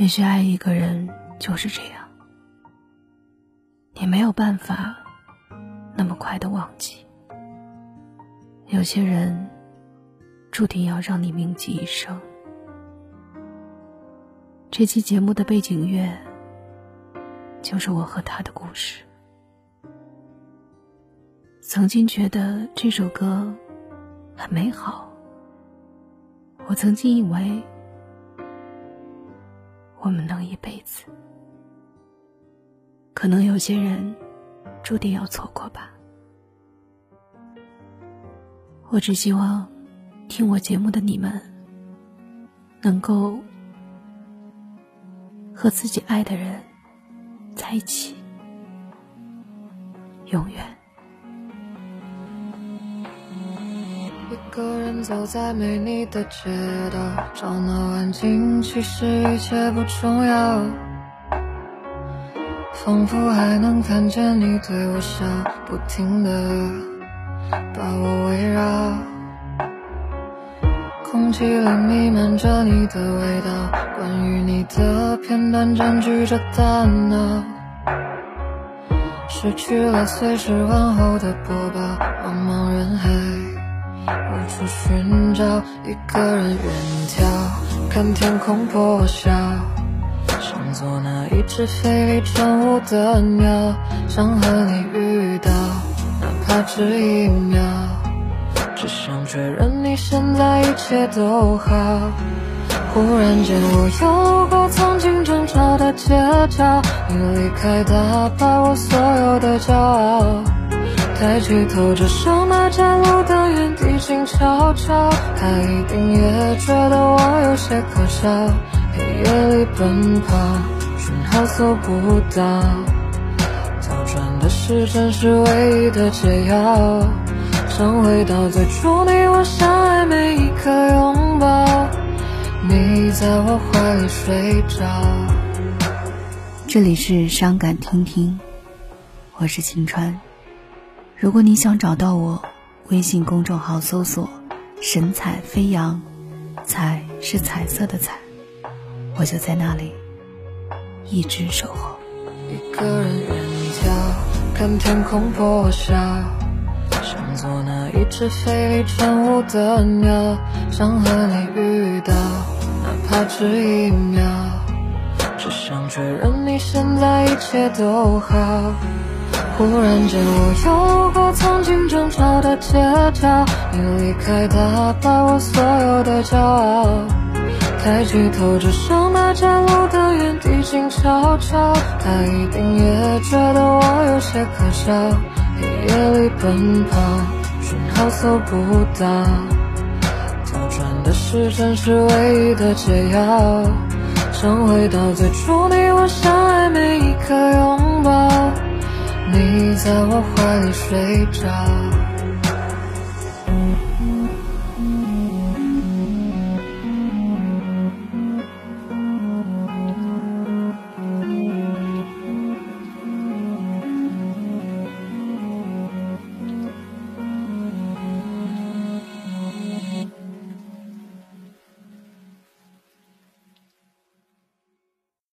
也许爱一个人就是这样，你没有办法那么快的忘记。有些人注定要让你铭记一生。这期节目的背景乐就是我和他的故事。曾经觉得这首歌很美好，我曾经以为。我们能一辈子，可能有些人注定要错过吧。我只希望听我节目的你们，能够和自己爱的人在一起，永远。个人走在没你的街道，吵闹安静，其实一切不重要。仿佛还能看见你对我笑，不停的把我围绕。空气里弥漫着你的味道，关于你的片段占据着大脑，失去了随时问候的播报，茫茫人海。寻找，一个人远眺，看天空破晓。想做那一只飞离晨雾的鸟，想和你遇到，哪怕只一秒。只想确认你现在一切都好。忽然间，我有过曾经争吵的街角，你离开打败我所有的骄傲。抬起头，只剩那盏路灯，原地静悄悄。他一定也觉得我有些可笑，黑夜里奔跑，讯号搜不到。倒转的时针是唯一的解药，想回到最初你我相爱每一刻拥抱，你在我怀里睡着。这里是伤感听听，我是晴川。如果你想找到我，微信公众号搜索“神采飞扬”，彩是彩色的彩，我就在那里，一直守候。一个人远眺，看天空破晓，想做那一只飞离晨雾的鸟，想和你遇到，哪怕只一秒，只想确认你现在一切都好。忽然间，我有过曾经争吵的街角，你离开打败我所有的骄傲。抬起头，只剩那盏路灯，原地静悄悄。他一定也觉得我有些可笑，黑夜里奔跑，讯号搜不到。倒转的时针是唯一的解药，想回到最初你我相爱每一刻。在我怀里睡着。